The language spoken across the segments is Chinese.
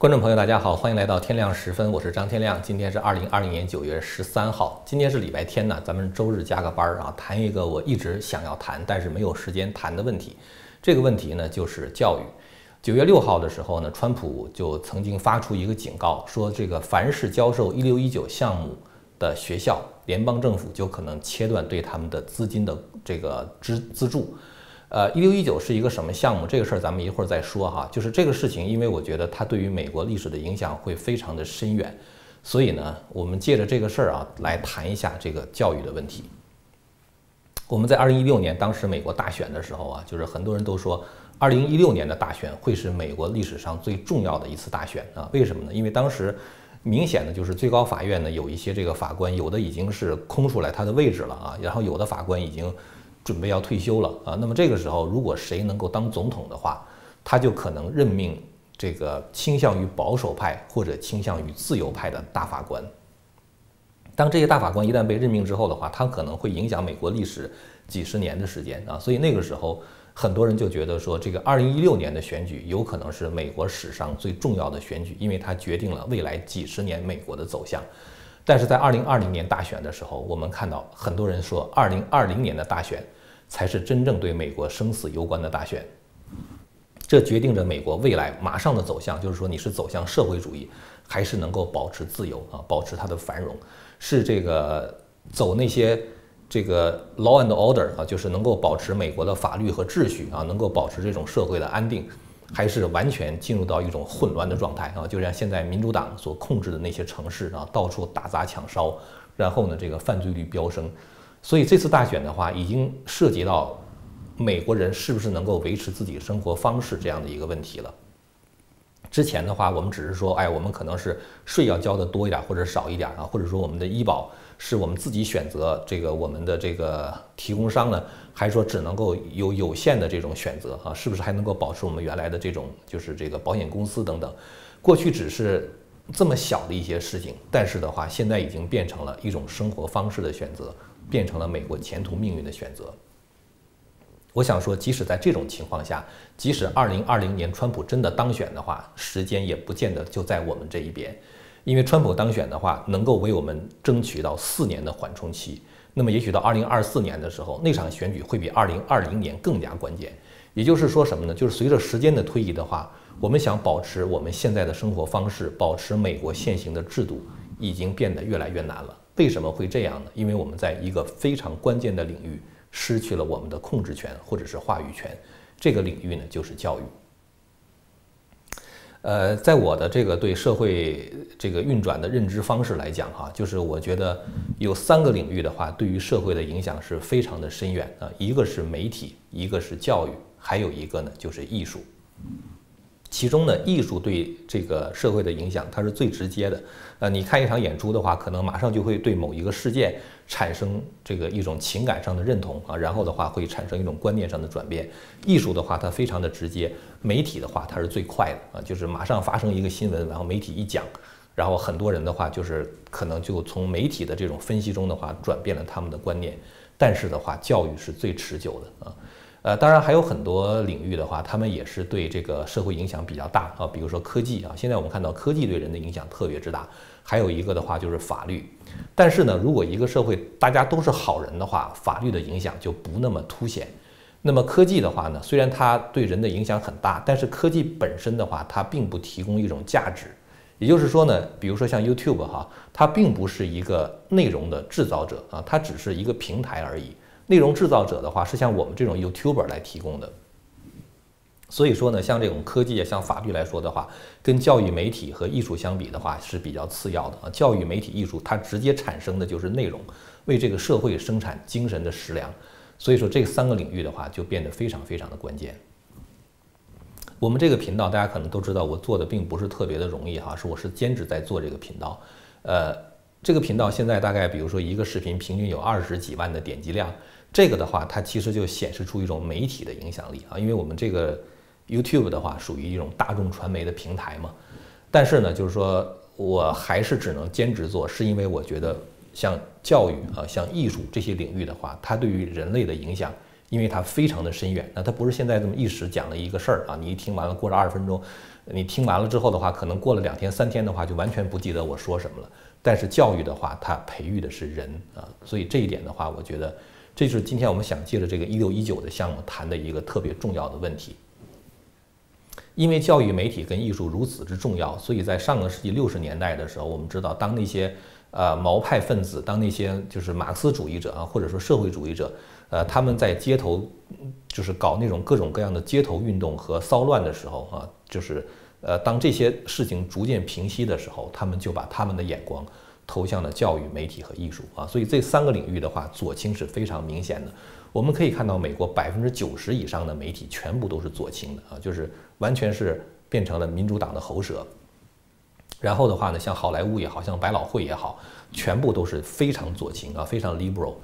观众朋友，大家好，欢迎来到天亮时分，我是张天亮。今天是二零二零年九月十三号，今天是礼拜天呢，咱们周日加个班儿啊，谈一个我一直想要谈，但是没有时间谈的问题。这个问题呢，就是教育。九月六号的时候呢，川普就曾经发出一个警告，说这个凡是教授一六一九项目的学校，联邦政府就可能切断对他们的资金的这个资资助。呃，一六一九是一个什么项目？这个事儿咱们一会儿再说哈。就是这个事情，因为我觉得它对于美国历史的影响会非常的深远，所以呢，我们借着这个事儿啊，来谈一下这个教育的问题。我们在二零一六年当时美国大选的时候啊，就是很多人都说，二零一六年的大选会是美国历史上最重要的一次大选啊。为什么呢？因为当时明显的就是最高法院呢有一些这个法官，有的已经是空出来他的位置了啊，然后有的法官已经。准备要退休了啊，那么这个时候，如果谁能够当总统的话，他就可能任命这个倾向于保守派或者倾向于自由派的大法官。当这些大法官一旦被任命之后的话，他可能会影响美国历史几十年的时间啊，所以那个时候很多人就觉得说，这个二零一六年的选举有可能是美国史上最重要的选举，因为它决定了未来几十年美国的走向。但是在二零二零年大选的时候，我们看到很多人说，二零二零年的大选才是真正对美国生死攸关的大选。这决定着美国未来马上的走向，就是说你是走向社会主义，还是能够保持自由啊，保持它的繁荣，是这个走那些这个 law and order 啊，就是能够保持美国的法律和秩序啊，能够保持这种社会的安定。还是完全进入到一种混乱的状态啊，就像现在民主党所控制的那些城市啊，到处打砸抢烧，然后呢，这个犯罪率飙升，所以这次大选的话，已经涉及到美国人是不是能够维持自己生活方式这样的一个问题了。之前的话，我们只是说，哎，我们可能是税要交的多一点或者少一点啊，或者说我们的医保是我们自己选择这个我们的这个提供商呢，还是说只能够有有限的这种选择啊？是不是还能够保持我们原来的这种就是这个保险公司等等？过去只是这么小的一些事情，但是的话，现在已经变成了一种生活方式的选择，变成了美国前途命运的选择。我想说，即使在这种情况下，即使二零二零年川普真的当选的话，时间也不见得就在我们这一边，因为川普当选的话，能够为我们争取到四年的缓冲期。那么，也许到二零二四年的时候，那场选举会比二零二零年更加关键。也就是说什么呢？就是随着时间的推移的话，我们想保持我们现在的生活方式，保持美国现行的制度，已经变得越来越难了。为什么会这样呢？因为我们在一个非常关键的领域。失去了我们的控制权或者是话语权，这个领域呢就是教育。呃，在我的这个对社会这个运转的认知方式来讲，哈，就是我觉得有三个领域的话，对于社会的影响是非常的深远啊。一个是媒体，一个是教育，还有一个呢就是艺术。其中呢，艺术对这个社会的影响，它是最直接的。呃，你看一场演出的话，可能马上就会对某一个事件产生这个一种情感上的认同啊，然后的话会产生一种观念上的转变。艺术的话，它非常的直接；媒体的话，它是最快的啊，就是马上发生一个新闻，然后媒体一讲，然后很多人的话就是可能就从媒体的这种分析中的话转变了他们的观念。但是的话，教育是最持久的啊。呃，当然还有很多领域的话，他们也是对这个社会影响比较大啊。比如说科技啊，现在我们看到科技对人的影响特别之大。还有一个的话就是法律，但是呢，如果一个社会大家都是好人的话，法律的影响就不那么凸显。那么科技的话呢，虽然它对人的影响很大，但是科技本身的话，它并不提供一种价值。也就是说呢，比如说像 YouTube 哈，它并不是一个内容的制造者啊，它只是一个平台而已。内容制造者的话是像我们这种 YouTuber 来提供的，所以说呢，像这种科技啊，像法律来说的话，跟教育、媒体和艺术相比的话是比较次要的啊。教育、媒体、艺术，它直接产生的就是内容，为这个社会生产精神的食粮。所以说这三个领域的话，就变得非常非常的关键。我们这个频道大家可能都知道，我做的并不是特别的容易哈，是我是兼职在做这个频道，呃，这个频道现在大概比如说一个视频平均有二十几万的点击量。这个的话，它其实就显示出一种媒体的影响力啊，因为我们这个 YouTube 的话属于一种大众传媒的平台嘛。但是呢，就是说我还是只能兼职做，是因为我觉得像教育啊、像艺术这些领域的话，它对于人类的影响，因为它非常的深远。那它不是现在这么一时讲了一个事儿啊，你一听完了过了二十分钟，你听完了之后的话，可能过了两天三天的话，就完全不记得我说什么了。但是教育的话，它培育的是人啊，所以这一点的话，我觉得这是今天我们想借着这个一六一九的项目谈的一个特别重要的问题。因为教育媒体跟艺术如此之重要，所以在上个世纪六十年代的时候，我们知道，当那些呃毛派分子，当那些就是马克思主义者啊，或者说社会主义者，呃，他们在街头就是搞那种各种各样的街头运动和骚乱的时候啊，就是呃，当这些事情逐渐平息的时候，他们就把他们的眼光投向了教育、媒体和艺术啊，所以这三个领域的话，左倾是非常明显的。我们可以看到，美国百分之九十以上的媒体全部都是左倾的啊，就是完全是变成了民主党的喉舌。然后的话呢，像好莱坞也好像百老汇也好，全部都是非常左倾啊，非常 liberal。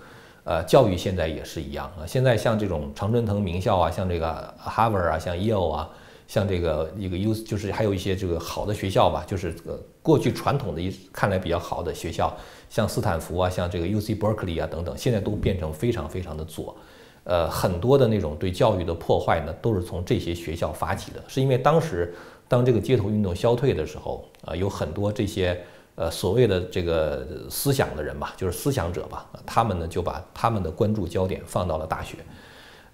呃，教育现在也是一样啊，现在像这种常春藤名校啊，像这个 Harvard 啊，像 Yale 啊，像这个一个 U，就是还有一些这个好的学校吧，就是呃过去传统的一看来比较好的学校。像斯坦福啊，像这个 U C Berkeley 啊等等，现在都变成非常非常的左，呃，很多的那种对教育的破坏呢，都是从这些学校发起的。是因为当时当这个街头运动消退的时候，啊，有很多这些呃所谓的这个思想的人吧，就是思想者吧，他们呢就把他们的关注焦点放到了大学，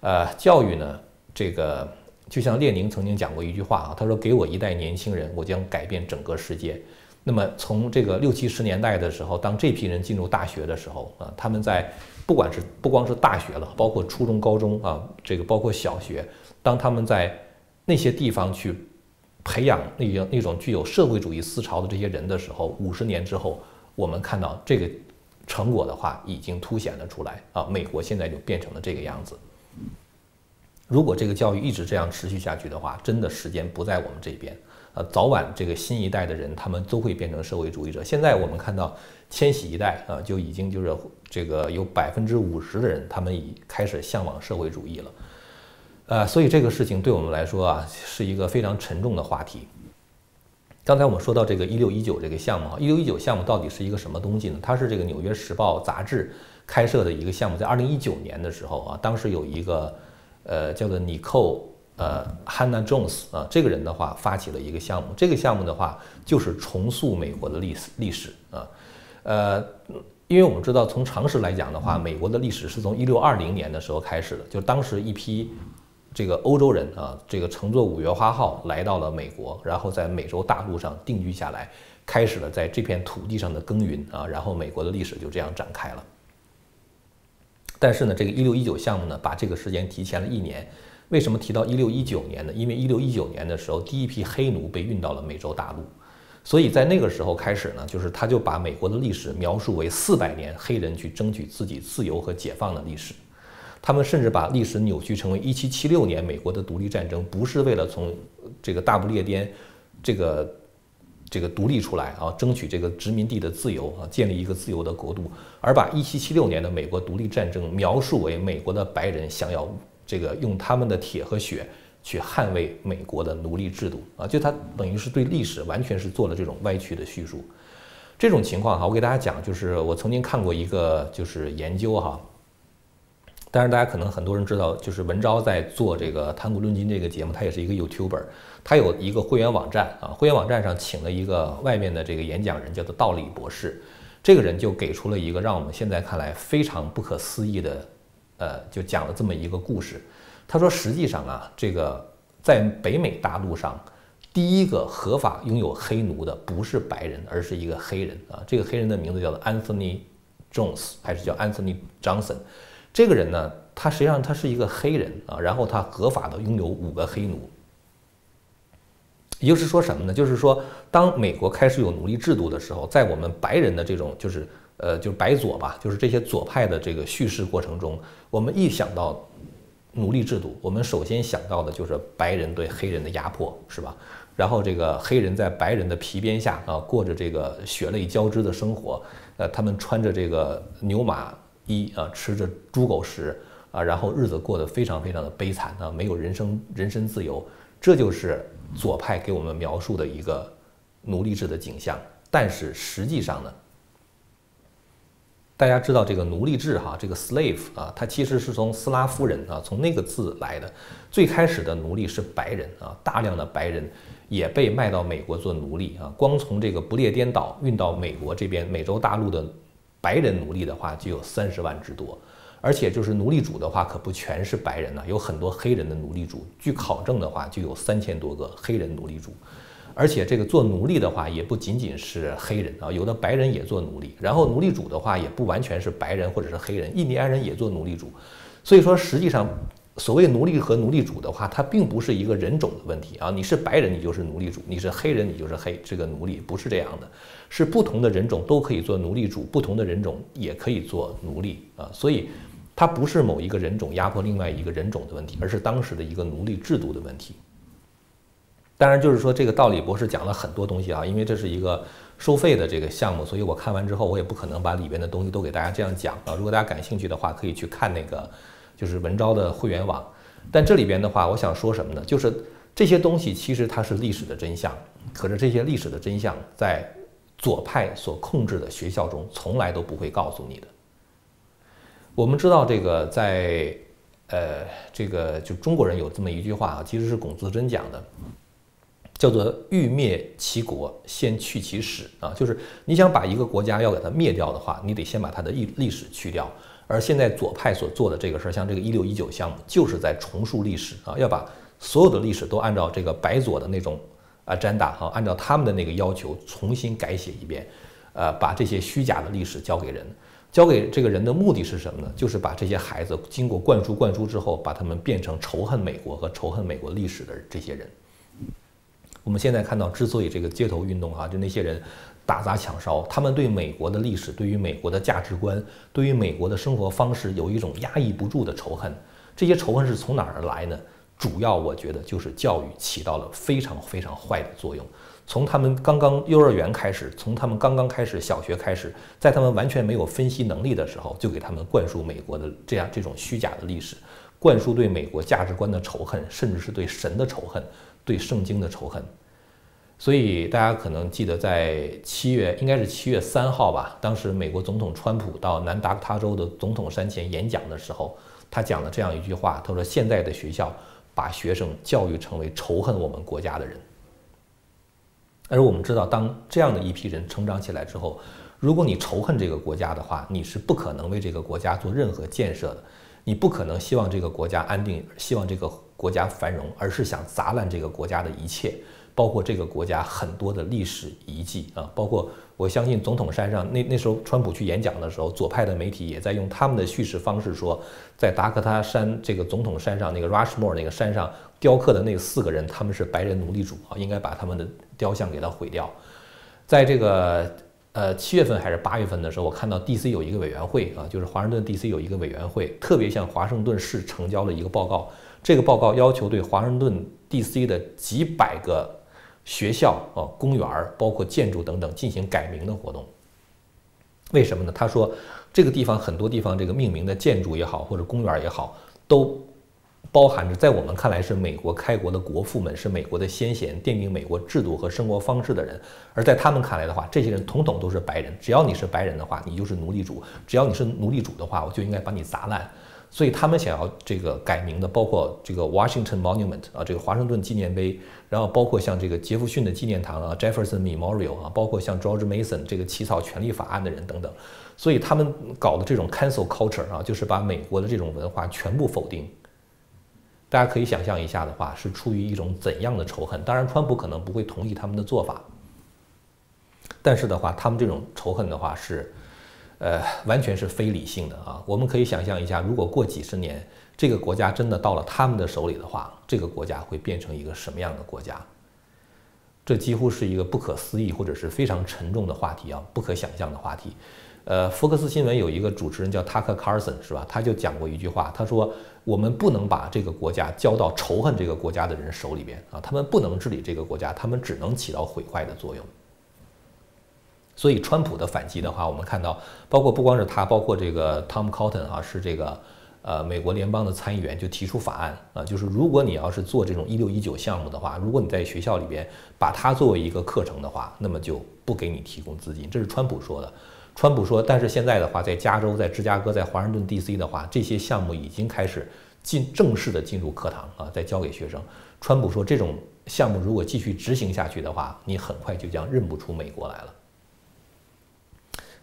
呃，教育呢，这个就像列宁曾经讲过一句话啊，他说：“给我一代年轻人，我将改变整个世界。”那么从这个六七十年代的时候，当这批人进入大学的时候啊，他们在不管是不光是大学了，包括初中、高中啊，这个包括小学，当他们在那些地方去培养那种那种具有社会主义思潮的这些人的时候，五十年之后，我们看到这个成果的话已经凸显了出来啊。美国现在就变成了这个样子。如果这个教育一直这样持续下去的话，真的时间不在我们这边。呃，早晚这个新一代的人，他们都会变成社会主义者。现在我们看到，千禧一代啊，就已经就是这个有百分之五十的人，他们已开始向往社会主义了。呃，所以这个事情对我们来说啊，是一个非常沉重的话题。刚才我们说到这个一六一九这个项目啊，一六一九项目到底是一个什么东西呢？它是这个《纽约时报》杂志开设的一个项目，在二零一九年的时候啊，当时有一个呃叫做尼寇。呃，Hannah Jones 啊，这个人的话发起了一个项目，这个项目的话就是重塑美国的历史历史啊。呃，因为我们知道，从常识来讲的话，美国的历史是从一六二零年的时候开始的，就当时一批这个欧洲人啊，这个乘坐五月花号来到了美国，然后在美洲大陆上定居下来，开始了在这片土地上的耕耘啊，然后美国的历史就这样展开了。但是呢，这个一六一九项目呢，把这个时间提前了一年。为什么提到一六一九年呢？因为一六一九年的时候，第一批黑奴被运到了美洲大陆，所以在那个时候开始呢，就是他就把美国的历史描述为四百年黑人去争取自己自由和解放的历史。他们甚至把历史扭曲成为一七七六年美国的独立战争不是为了从这个大不列颠这个这个独立出来啊，争取这个殖民地的自由啊，建立一个自由的国度，而把一七七六年的美国独立战争描述为美国的白人想要。这个用他们的铁和血去捍卫美国的奴隶制度啊，就他等于是对历史完全是做了这种歪曲的叙述。这种情况哈，我给大家讲，就是我曾经看过一个就是研究哈，但是大家可能很多人知道，就是文昭在做这个谈古论今这个节目，他也是一个 YouTuber，他有一个会员网站啊，会员网站上请了一个外面的这个演讲人，叫做道理博士，这个人就给出了一个让我们现在看来非常不可思议的。呃，就讲了这么一个故事。他说，实际上啊，这个在北美大陆上，第一个合法拥有黑奴的不是白人，而是一个黑人啊。这个黑人的名字叫做 Anthony Jones，还是叫 Anthony Johnson。这个人呢，他实际上他是一个黑人啊，然后他合法的拥有五个黑奴。也就是说什么呢？就是说，当美国开始有奴隶制度的时候，在我们白人的这种就是。呃，就是白左吧，就是这些左派的这个叙事过程中，我们一想到奴隶制度，我们首先想到的就是白人对黑人的压迫，是吧？然后这个黑人在白人的皮鞭下啊，过着这个血泪交织的生活，呃，他们穿着这个牛马一啊，吃着猪狗食啊，然后日子过得非常非常的悲惨啊，没有人生人身自由，这就是左派给我们描述的一个奴隶制的景象。但是实际上呢？大家知道这个奴隶制哈，这个 slave 啊，它其实是从斯拉夫人啊，从那个字来的。最开始的奴隶是白人啊，大量的白人也被卖到美国做奴隶啊。光从这个不列颠岛运到美国这边美洲大陆的白人奴隶的话，就有三十万之多。而且就是奴隶主的话，可不全是白人呢，有很多黑人的奴隶主。据考证的话，就有三千多个黑人奴隶主。而且这个做奴隶的话，也不仅仅是黑人啊，有的白人也做奴隶。然后奴隶主的话，也不完全是白人或者是黑人，印第安人也做奴隶主。所以说，实际上所谓奴隶和奴隶主的话，它并不是一个人种的问题啊。你是白人，你就是奴隶主；你是黑人，你就是黑这个奴隶，不是这样的。是不同的人种都可以做奴隶主，不同的人种也可以做奴隶啊。所以。它不是某一个人种压迫另外一个人种的问题，而是当时的一个奴隶制度的问题。当然，就是说这个道理博士讲了很多东西啊，因为这是一个收费的这个项目，所以我看完之后，我也不可能把里边的东西都给大家这样讲啊。如果大家感兴趣的话，可以去看那个就是文昭的会员网。但这里边的话，我想说什么呢？就是这些东西其实它是历史的真相，可是这些历史的真相在左派所控制的学校中从来都不会告诉你的。我们知道这个在，呃，这个就中国人有这么一句话啊，其实是龚自珍讲的，叫做“欲灭其国，先去其史”啊，就是你想把一个国家要给它灭掉的话，你得先把它的历历史去掉。而现在左派所做的这个事儿，像这个一六一九项目，就是在重塑历史啊，要把所有的历史都按照这个白左的那种啊占大哈，按照他们的那个要求重新改写一遍，呃，把这些虚假的历史交给人。交给这个人的目的是什么呢？就是把这些孩子经过灌输灌输之后，把他们变成仇恨美国和仇恨美国历史的这些人。我们现在看到，之所以这个街头运动哈，就那些人打砸抢烧，他们对美国的历史、对于美国的价值观、对于美国的生活方式有一种压抑不住的仇恨。这些仇恨是从哪儿来呢？主要我觉得就是教育起到了非常非常坏的作用。从他们刚刚幼儿园开始，从他们刚刚开始小学开始，在他们完全没有分析能力的时候，就给他们灌输美国的这样这种虚假的历史，灌输对美国价值观的仇恨，甚至是对神的仇恨，对圣经的仇恨。所以大家可能记得，在七月，应该是七月三号吧，当时美国总统川普到南达科他州的总统山前演讲的时候，他讲了这样一句话，他说：“现在的学校把学生教育成为仇恨我们国家的人。”而我们知道，当这样的一批人成长起来之后，如果你仇恨这个国家的话，你是不可能为这个国家做任何建设的。你不可能希望这个国家安定，希望这个国家繁荣，而是想砸烂这个国家的一切，包括这个国家很多的历史遗迹啊，包括我相信总统山上那那时候川普去演讲的时候，左派的媒体也在用他们的叙事方式说，在达科他山这个总统山上那个 Rushmore 那个山上雕刻的那四个人，他们是白人奴隶主啊，应该把他们的。雕像给它毁掉，在这个呃七月份还是八月份的时候，我看到 D.C. 有一个委员会啊，就是华盛顿 D.C. 有一个委员会，特别向华盛顿市呈交了一个报告。这个报告要求对华盛顿 D.C. 的几百个学校啊、公园儿，包括建筑等等进行改名的活动。为什么呢？他说这个地方很多地方这个命名的建筑也好，或者公园也好，都。包含着在我们看来是美国开国的国父们，是美国的先贤，奠定美国制度和生活方式的人；而在他们看来的话，这些人统统都是白人。只要你是白人的话，你就是奴隶主；只要你是奴隶主的话，我就应该把你砸烂。所以他们想要这个改名的，包括这个 Washington Monument 啊，这个华盛顿纪念碑，然后包括像这个杰弗逊的纪念堂啊，Jefferson Memorial 啊，包括像 George Mason 这个起草权利法案的人等等。所以他们搞的这种 cancel culture 啊，就是把美国的这种文化全部否定。大家可以想象一下的话，是出于一种怎样的仇恨？当然，川普可能不会同意他们的做法，但是的话，他们这种仇恨的话是，呃，完全是非理性的啊。我们可以想象一下，如果过几十年，这个国家真的到了他们的手里的话，这个国家会变成一个什么样的国家？这几乎是一个不可思议或者是非常沉重的话题啊，不可想象的话题。呃，福克斯新闻有一个主持人叫 Tucker Carlson，是吧？他就讲过一句话，他说：“我们不能把这个国家交到仇恨这个国家的人手里边啊，他们不能治理这个国家，他们只能起到毁坏的作用。”所以，川普的反击的话，我们看到，包括不光是他，包括这个 Tom Cotton 啊，是这个呃美国联邦的参议员，就提出法案啊，就是如果你要是做这种一六一九项目的话，如果你在学校里边把它作为一个课程的话，那么就不给你提供资金。这是川普说的。川普说：“但是现在的话，在加州、在芝加哥、在华盛顿 D.C. 的话，这些项目已经开始进正式的进入课堂啊，在教给学生。”川普说：“这种项目如果继续执行下去的话，你很快就将认不出美国来了。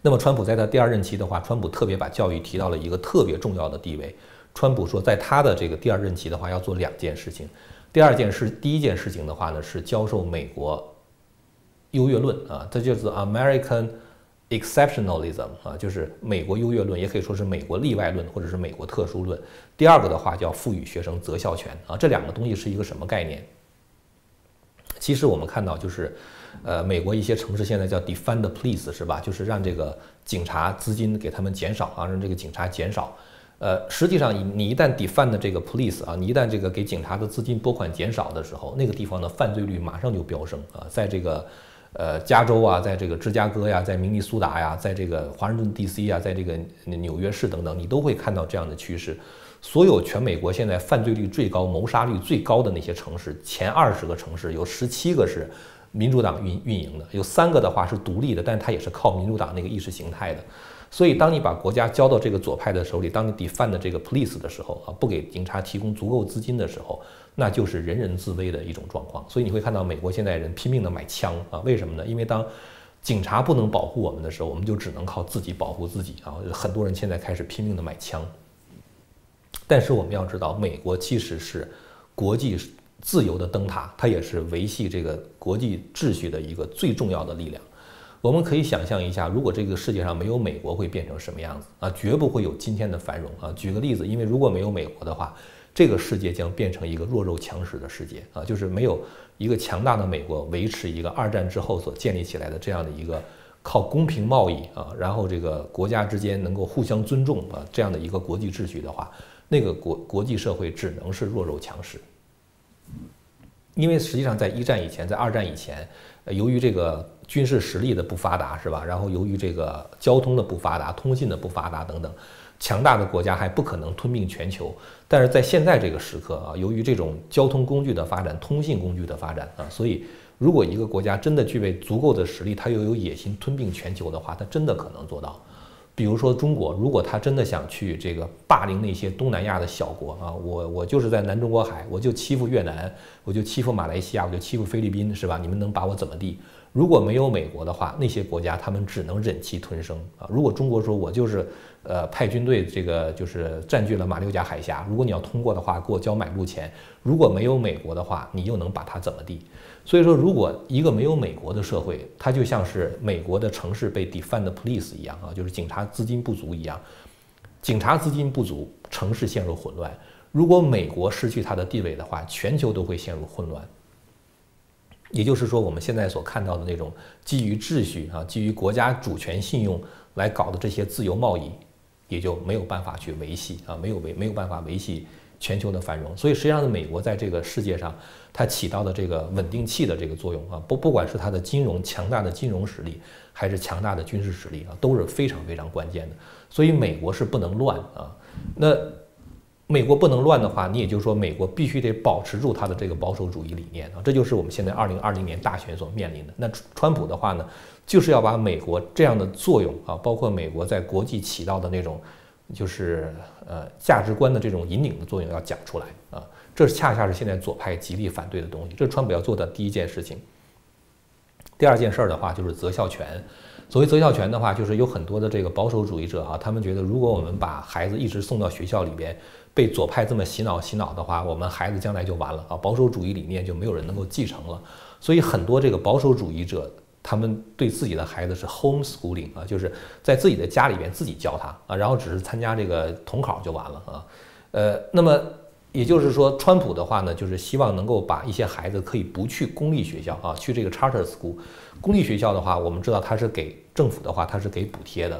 那么，川普在他第二任期的话，川普特别把教育提到了一个特别重要的地位。川普说，在他的这个第二任期的话，要做两件事情。第二件事，第一件事情的话呢，是教授美国优越论啊，这就是 American exceptionalism 啊，就是美国优越论，也可以说是美国例外论，或者是美国特殊论。第二个的话叫赋予学生择校权啊，这两个东西是一个什么概念？其实我们看到就是。呃，美国一些城市现在叫 defund police 是吧？就是让这个警察资金给他们减少啊，让这个警察减少。呃，实际上你你一旦 defund 这个 police 啊，你一旦这个给警察的资金拨款减少的时候，那个地方的犯罪率马上就飙升啊。在这个呃加州啊，在这个芝加哥呀，在明尼苏达呀，在这个华盛顿 DC 啊，在这个纽约市等等，你都会看到这样的趋势。所有全美国现在犯罪率最高、谋杀率最高的那些城市，前二十个城市有十七个是。民主党运运营的有三个的话是独立的，但是它也是靠民主党那个意识形态的。所以，当你把国家交到这个左派的手里，当你 defund 这个 police 的时候啊，不给警察提供足够资金的时候，那就是人人自危的一种状况。所以你会看到美国现在人拼命的买枪啊，为什么呢？因为当警察不能保护我们的时候，我们就只能靠自己保护自己啊。很多人现在开始拼命的买枪。但是我们要知道，美国其实是国际。自由的灯塔，它也是维系这个国际秩序的一个最重要的力量。我们可以想象一下，如果这个世界上没有美国，会变成什么样子啊？绝不会有今天的繁荣啊！举个例子，因为如果没有美国的话，这个世界将变成一个弱肉强食的世界啊！就是没有一个强大的美国维持一个二战之后所建立起来的这样的一个靠公平贸易啊，然后这个国家之间能够互相尊重啊这样的一个国际秩序的话，那个国国际社会只能是弱肉强食。因为实际上，在一战以前，在二战以前，由于这个军事实力的不发达，是吧？然后由于这个交通的不发达、通信的不发达等等，强大的国家还不可能吞并全球。但是在现在这个时刻啊，由于这种交通工具的发展、通信工具的发展啊，所以如果一个国家真的具备足够的实力，它又有野心吞并全球的话，它真的可能做到。比如说中国，如果他真的想去这个霸凌那些东南亚的小国啊，我我就是在南中国海，我就欺负越南，我就欺负马来西亚，我就欺负菲律宾，是吧？你们能把我怎么地？如果没有美国的话，那些国家他们只能忍气吞声啊。如果中国说我就是呃派军队，这个就是占据了马六甲海峡，如果你要通过的话，给我交买路钱。如果没有美国的话，你又能把它怎么地？所以说，如果一个没有美国的社会，它就像是美国的城市被 defund police 一样啊，就是警察资金不足一样。警察资金不足，城市陷入混乱。如果美国失去它的地位的话，全球都会陷入混乱。也就是说，我们现在所看到的那种基于秩序啊、基于国家主权信用来搞的这些自由贸易，也就没有办法去维系啊，没有维没有办法维系。全球的繁荣，所以实际上呢，美国在这个世界上，它起到的这个稳定器的这个作用啊，不不管是它的金融强大的金融实力，还是强大的军事实力啊，都是非常非常关键的。所以美国是不能乱啊。那美国不能乱的话，你也就是说，美国必须得保持住它的这个保守主义理念啊。这就是我们现在二零二零年大选所面临的。那川普的话呢，就是要把美国这样的作用啊，包括美国在国际起到的那种。就是呃价值观的这种引领的作用要讲出来啊，这恰恰是现在左派极力反对的东西。这是川普要做的第一件事情。第二件事儿的话就是择校权。所谓择校权的话，就是有很多的这个保守主义者啊，他们觉得如果我们把孩子一直送到学校里边，被左派这么洗脑洗脑的话，我们孩子将来就完了啊，保守主义理念就没有人能够继承了。所以很多这个保守主义者。他们对自己的孩子是 homeschooling 啊，就是在自己的家里边自己教他啊，然后只是参加这个统考就完了啊。呃，那么也就是说，川普的话呢，就是希望能够把一些孩子可以不去公立学校啊，去这个 charter school。公立学校的话，我们知道他是给政府的话，他是给补贴的。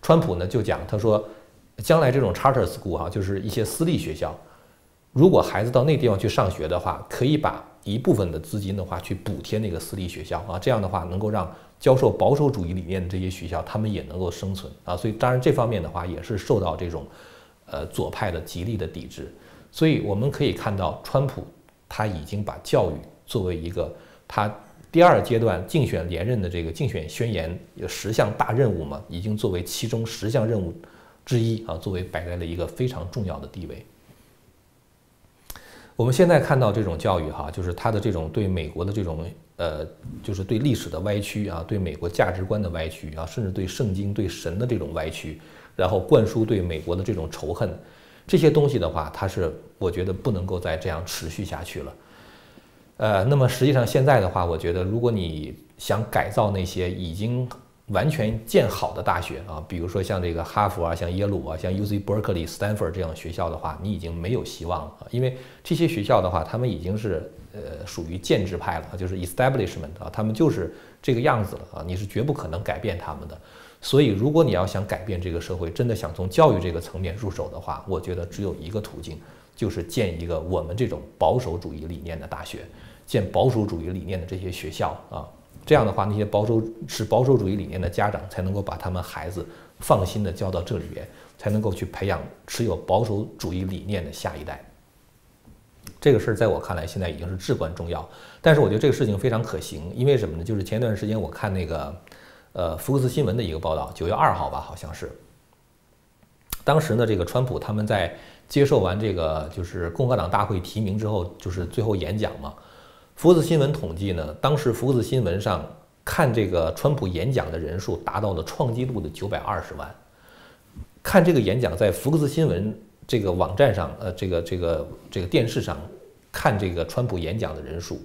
川普呢就讲，他说，将来这种 charter school 啊，就是一些私立学校，如果孩子到那地方去上学的话，可以把。一部分的资金的话，去补贴那个私立学校啊，这样的话能够让教授保守主义理念的这些学校，他们也能够生存啊。所以当然这方面的话，也是受到这种呃左派的极力的抵制。所以我们可以看到，川普他已经把教育作为一个他第二阶段竞选连任的这个竞选宣言有十项大任务嘛，已经作为其中十项任务之一啊，作为摆在了一个非常重要的地位。我们现在看到这种教育哈，就是他的这种对美国的这种呃，就是对历史的歪曲啊，对美国价值观的歪曲啊，甚至对圣经、对神的这种歪曲，然后灌输对美国的这种仇恨，这些东西的话，它是我觉得不能够再这样持续下去了。呃，那么实际上现在的话，我觉得如果你想改造那些已经完全建好的大学啊，比如说像这个哈佛啊，像耶鲁啊，像 U C Berkeley、Stanford 这样的学校的话，你已经没有希望了啊，因为这些学校的话，他们已经是呃属于建制派了就是 establishment 啊，他们就是这个样子了啊，你是绝不可能改变他们的。所以，如果你要想改变这个社会，真的想从教育这个层面入手的话，我觉得只有一个途径，就是建一个我们这种保守主义理念的大学，建保守主义理念的这些学校啊。这样的话，那些保守持保守主义理念的家长才能够把他们孩子放心的交到这里边，才能够去培养持有保守主义理念的下一代。这个事儿在我看来现在已经是至关重要。但是我觉得这个事情非常可行，因为什么呢？就是前一段时间我看那个呃福克斯新闻的一个报道，九月二号吧，好像是。当时呢，这个川普他们在接受完这个就是共和党大会提名之后，就是最后演讲嘛。福克斯新闻统计呢，当时福克斯新闻上看这个川普演讲的人数达到了创纪录的九百二十万。看这个演讲在福克斯新闻这个网站上，呃，这个这个这个电视上看这个川普演讲的人数，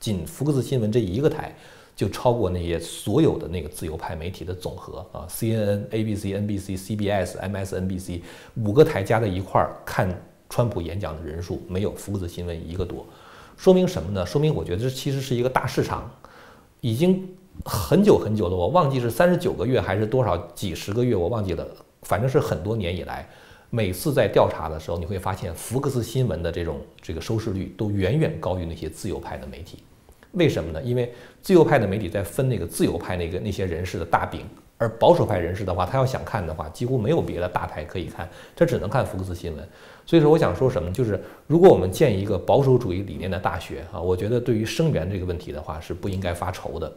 仅福克斯新闻这一个台就超过那些所有的那个自由派媒体的总和啊，CNN、ABC、NBC、CBS、MSNBC 五个台加在一块儿看川普演讲的人数没有福克斯新闻一个多。说明什么呢？说明我觉得这其实是一个大市场，已经很久很久了，我忘记是三十九个月还是多少几十个月，我忘记了，反正是很多年以来，每次在调查的时候，你会发现福克斯新闻的这种这个收视率都远远高于那些自由派的媒体。为什么呢？因为自由派的媒体在分那个自由派那个那些人士的大饼，而保守派人士的话，他要想看的话，几乎没有别的大台可以看，这只能看福克斯新闻。所以说，我想说什么，就是如果我们建一个保守主义理念的大学啊，我觉得对于生源这个问题的话，是不应该发愁的。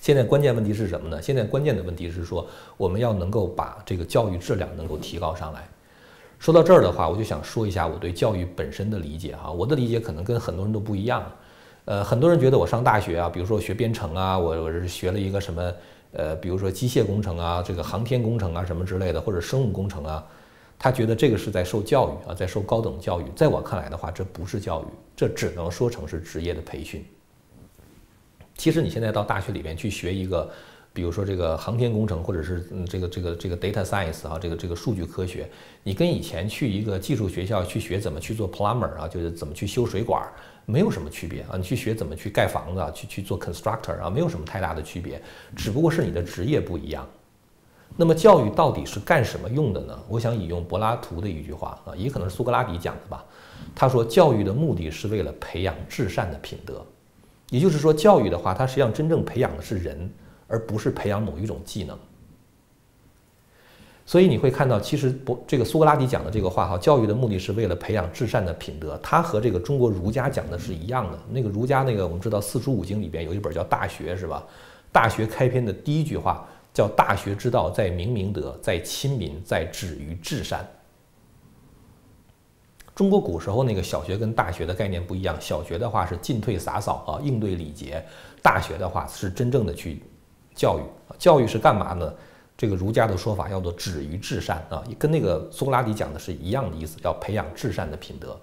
现在关键问题是什么呢？现在关键的问题是说，我们要能够把这个教育质量能够提高上来。说到这儿的话，我就想说一下我对教育本身的理解哈，我的理解可能跟很多人都不一样。呃，很多人觉得我上大学啊，比如说学编程啊，我我是学了一个什么呃，比如说机械工程啊，这个航天工程啊什么之类的，或者生物工程啊。他觉得这个是在受教育啊，在受高等教育。在我看来的话，这不是教育，这只能说成是职业的培训。其实你现在到大学里面去学一个，比如说这个航天工程，或者是嗯这个这个这个 data science 啊，这个这个数据科学，你跟以前去一个技术学校去学怎么去做 plumber 啊，就是怎么去修水管，没有什么区别啊。你去学怎么去盖房子啊，去去做 constructor 啊，没有什么太大的区别，只不过是你的职业不一样。那么教育到底是干什么用的呢？我想引用柏拉图的一句话啊，也可能是苏格拉底讲的吧。他说，教育的目的是为了培养至善的品德。也就是说，教育的话，它实际上真正培养的是人，而不是培养某一种技能。所以你会看到，其实不，这个苏格拉底讲的这个话哈，教育的目的是为了培养至善的品德。他和这个中国儒家讲的是一样的。那个儒家那个，我们知道四书五经里边有一本叫《大学》，是吧？《大学》开篇的第一句话。叫大学之道，在明明德，在亲民，在止于至善。中国古时候那个小学跟大学的概念不一样，小学的话是进退洒扫啊，应对礼节；大学的话是真正的去教育。教育是干嘛呢？这个儒家的说法叫做止于至善啊，跟那个苏格拉底讲的是一样的意思，要培养至善的品德。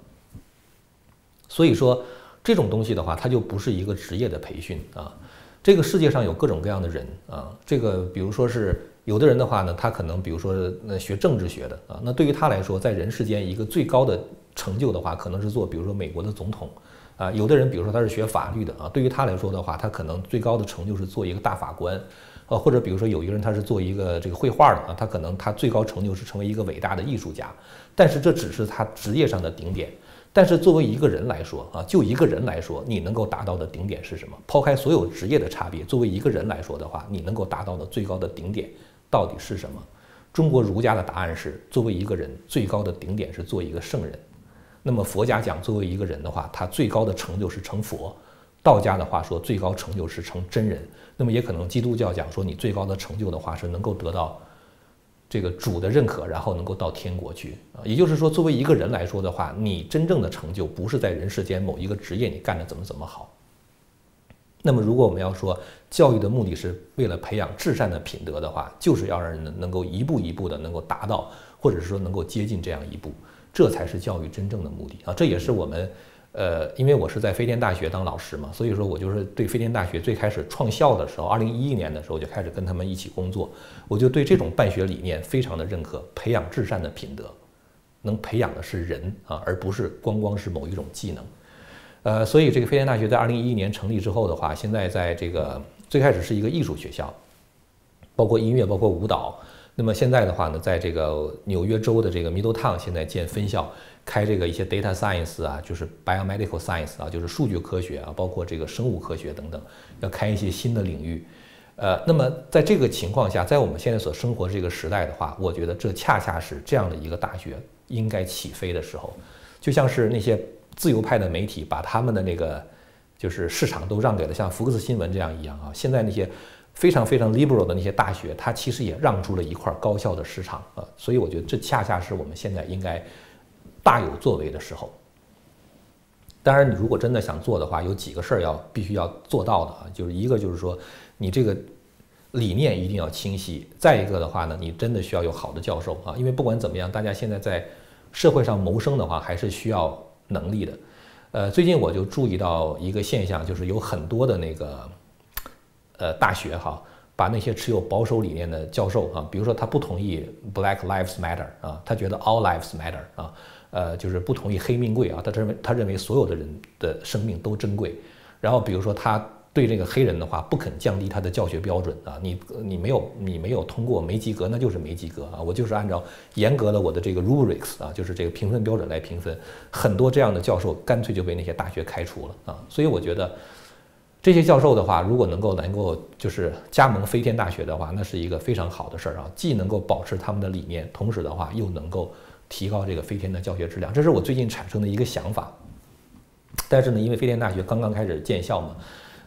所以说这种东西的话，它就不是一个职业的培训啊。这个世界上有各种各样的人啊，这个比如说是有的人的话呢，他可能比如说那学政治学的啊，那对于他来说，在人世间一个最高的成就的话，可能是做比如说美国的总统啊。有的人比如说他是学法律的啊，对于他来说的话，他可能最高的成就是做一个大法官，呃，或者比如说有一个人他是做一个这个绘画的啊，他可能他最高成就是成为一个伟大的艺术家，但是这只是他职业上的顶点。但是作为一个人来说啊，就一个人来说，你能够达到的顶点是什么？抛开所有职业的差别，作为一个人来说的话，你能够达到的最高的顶点到底是什么？中国儒家的答案是：作为一个人，最高的顶点是做一个圣人。那么佛家讲，作为一个人的话，他最高的成就是成佛；道家的话说，最高成就是成真人。那么也可能基督教讲说，你最高的成就的话是能够得到。这个主的认可，然后能够到天国去啊。也就是说，作为一个人来说的话，你真正的成就不是在人世间某一个职业你干的怎么怎么好。那么，如果我们要说教育的目的是为了培养至善的品德的话，就是要让人能够一步一步的能够达到，或者是说能够接近这样一步，这才是教育真正的目的啊。这也是我们。呃，因为我是在飞天大学当老师嘛，所以说我就是对飞天大学最开始创校的时候，二零一一年的时候就开始跟他们一起工作，我就对这种办学理念非常的认可，培养至善的品德，能培养的是人啊，而不是光光是某一种技能。呃，所以这个飞天大学在二零一一年成立之后的话，现在在这个最开始是一个艺术学校，包括音乐，包括舞蹈。那么现在的话呢，在这个纽约州的这个 Middletown 现在建分校。开这个一些 data science 啊，就是 biomedical science 啊，就是数据科学啊，包括这个生物科学等等，要开一些新的领域。呃，那么在这个情况下，在我们现在所生活这个时代的话，我觉得这恰恰是这样的一个大学应该起飞的时候。就像是那些自由派的媒体把他们的那个就是市场都让给了像福克斯新闻这样一样啊，现在那些非常非常 liberal 的那些大学，它其实也让出了一块高效的市场啊。所以我觉得这恰恰是我们现在应该。大有作为的时候，当然，你如果真的想做的话，有几个事儿要必须要做到的啊，就是一个就是说，你这个理念一定要清晰；再一个的话呢，你真的需要有好的教授啊，因为不管怎么样，大家现在在社会上谋生的话，还是需要能力的。呃，最近我就注意到一个现象，就是有很多的那个呃大学哈。把那些持有保守理念的教授啊，比如说他不同意 Black Lives Matter 啊，他觉得 All Lives Matter 啊，呃，就是不同意黑命贵啊，他认为他认为所有的人的生命都珍贵。然后比如说他对这个黑人的话不肯降低他的教学标准啊，你你没有你没有通过没及格那就是没及格啊，我就是按照严格的我的这个 rubrics 啊，就是这个评分标准来评分。很多这样的教授干脆就被那些大学开除了啊，所以我觉得。这些教授的话，如果能够能够就是加盟飞天大学的话，那是一个非常好的事儿啊，既能够保持他们的理念，同时的话又能够提高这个飞天的教学质量，这是我最近产生的一个想法。但是呢，因为飞天大学刚刚开始建校嘛，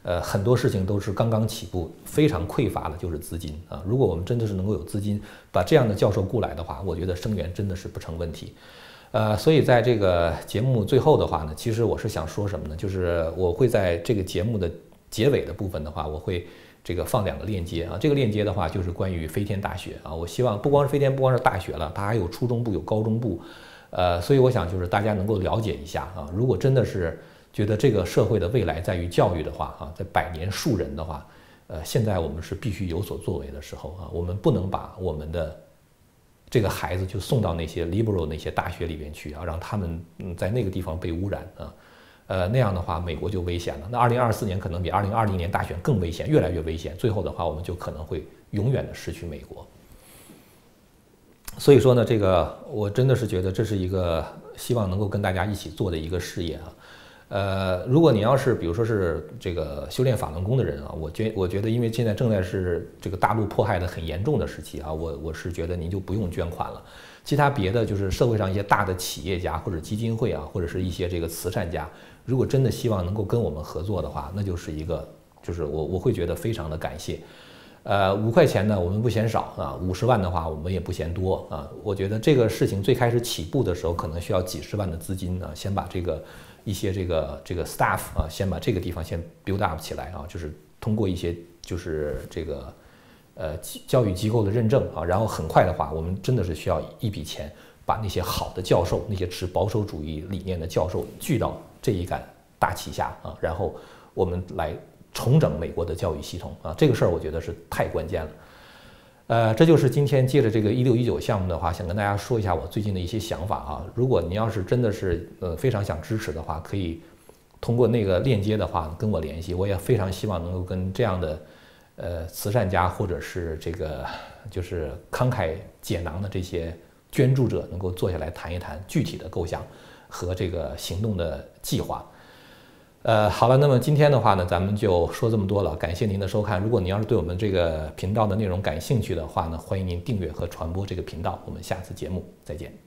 呃，很多事情都是刚刚起步，非常匮乏的就是资金啊。如果我们真的是能够有资金把这样的教授雇来的话，我觉得生源真的是不成问题。呃，所以在这个节目最后的话呢，其实我是想说什么呢？就是我会在这个节目的。结尾的部分的话，我会这个放两个链接啊。这个链接的话，就是关于飞天大学啊。我希望不光是飞天，不光是大学了，它还有初中部、有高中部，呃，所以我想就是大家能够了解一下啊。如果真的是觉得这个社会的未来在于教育的话啊，在百年树人的话，呃，现在我们是必须有所作为的时候啊。我们不能把我们的这个孩子就送到那些 liberal 那些大学里边去啊，让他们嗯在那个地方被污染啊。呃，那样的话，美国就危险了。那二零二四年可能比二零二零年大选更危险，越来越危险。最后的话，我们就可能会永远的失去美国。所以说呢，这个我真的是觉得这是一个希望能够跟大家一起做的一个事业啊。呃，如果你要是比如说是这个修炼法轮功的人啊，我觉我觉得，因为现在正在是这个大陆迫害的很严重的时期啊，我我是觉得您就不用捐款了。其他别的就是社会上一些大的企业家或者基金会啊，或者是一些这个慈善家。如果真的希望能够跟我们合作的话，那就是一个，就是我我会觉得非常的感谢。呃，五块钱呢，我们不嫌少啊；五十万的话，我们也不嫌多啊。我觉得这个事情最开始起步的时候，可能需要几十万的资金啊，先把这个一些这个这个 staff 啊，先把这个地方先 build up 起来啊，就是通过一些就是这个呃教育机构的认证啊，然后很快的话，我们真的是需要一笔钱，把那些好的教授，那些持保守主义理念的教授聚到。这一杆大旗下啊，然后我们来重整美国的教育系统啊，这个事儿我觉得是太关键了。呃，这就是今天借着这个一六一九项目的话，想跟大家说一下我最近的一些想法啊。如果你要是真的是呃非常想支持的话，可以通过那个链接的话跟我联系。我也非常希望能够跟这样的呃慈善家或者是这个就是慷慨解囊的这些捐助者能够坐下来谈一谈具体的构想。和这个行动的计划，呃，好了，那么今天的话呢，咱们就说这么多了。感谢您的收看。如果您要是对我们这个频道的内容感兴趣的话呢，欢迎您订阅和传播这个频道。我们下次节目再见。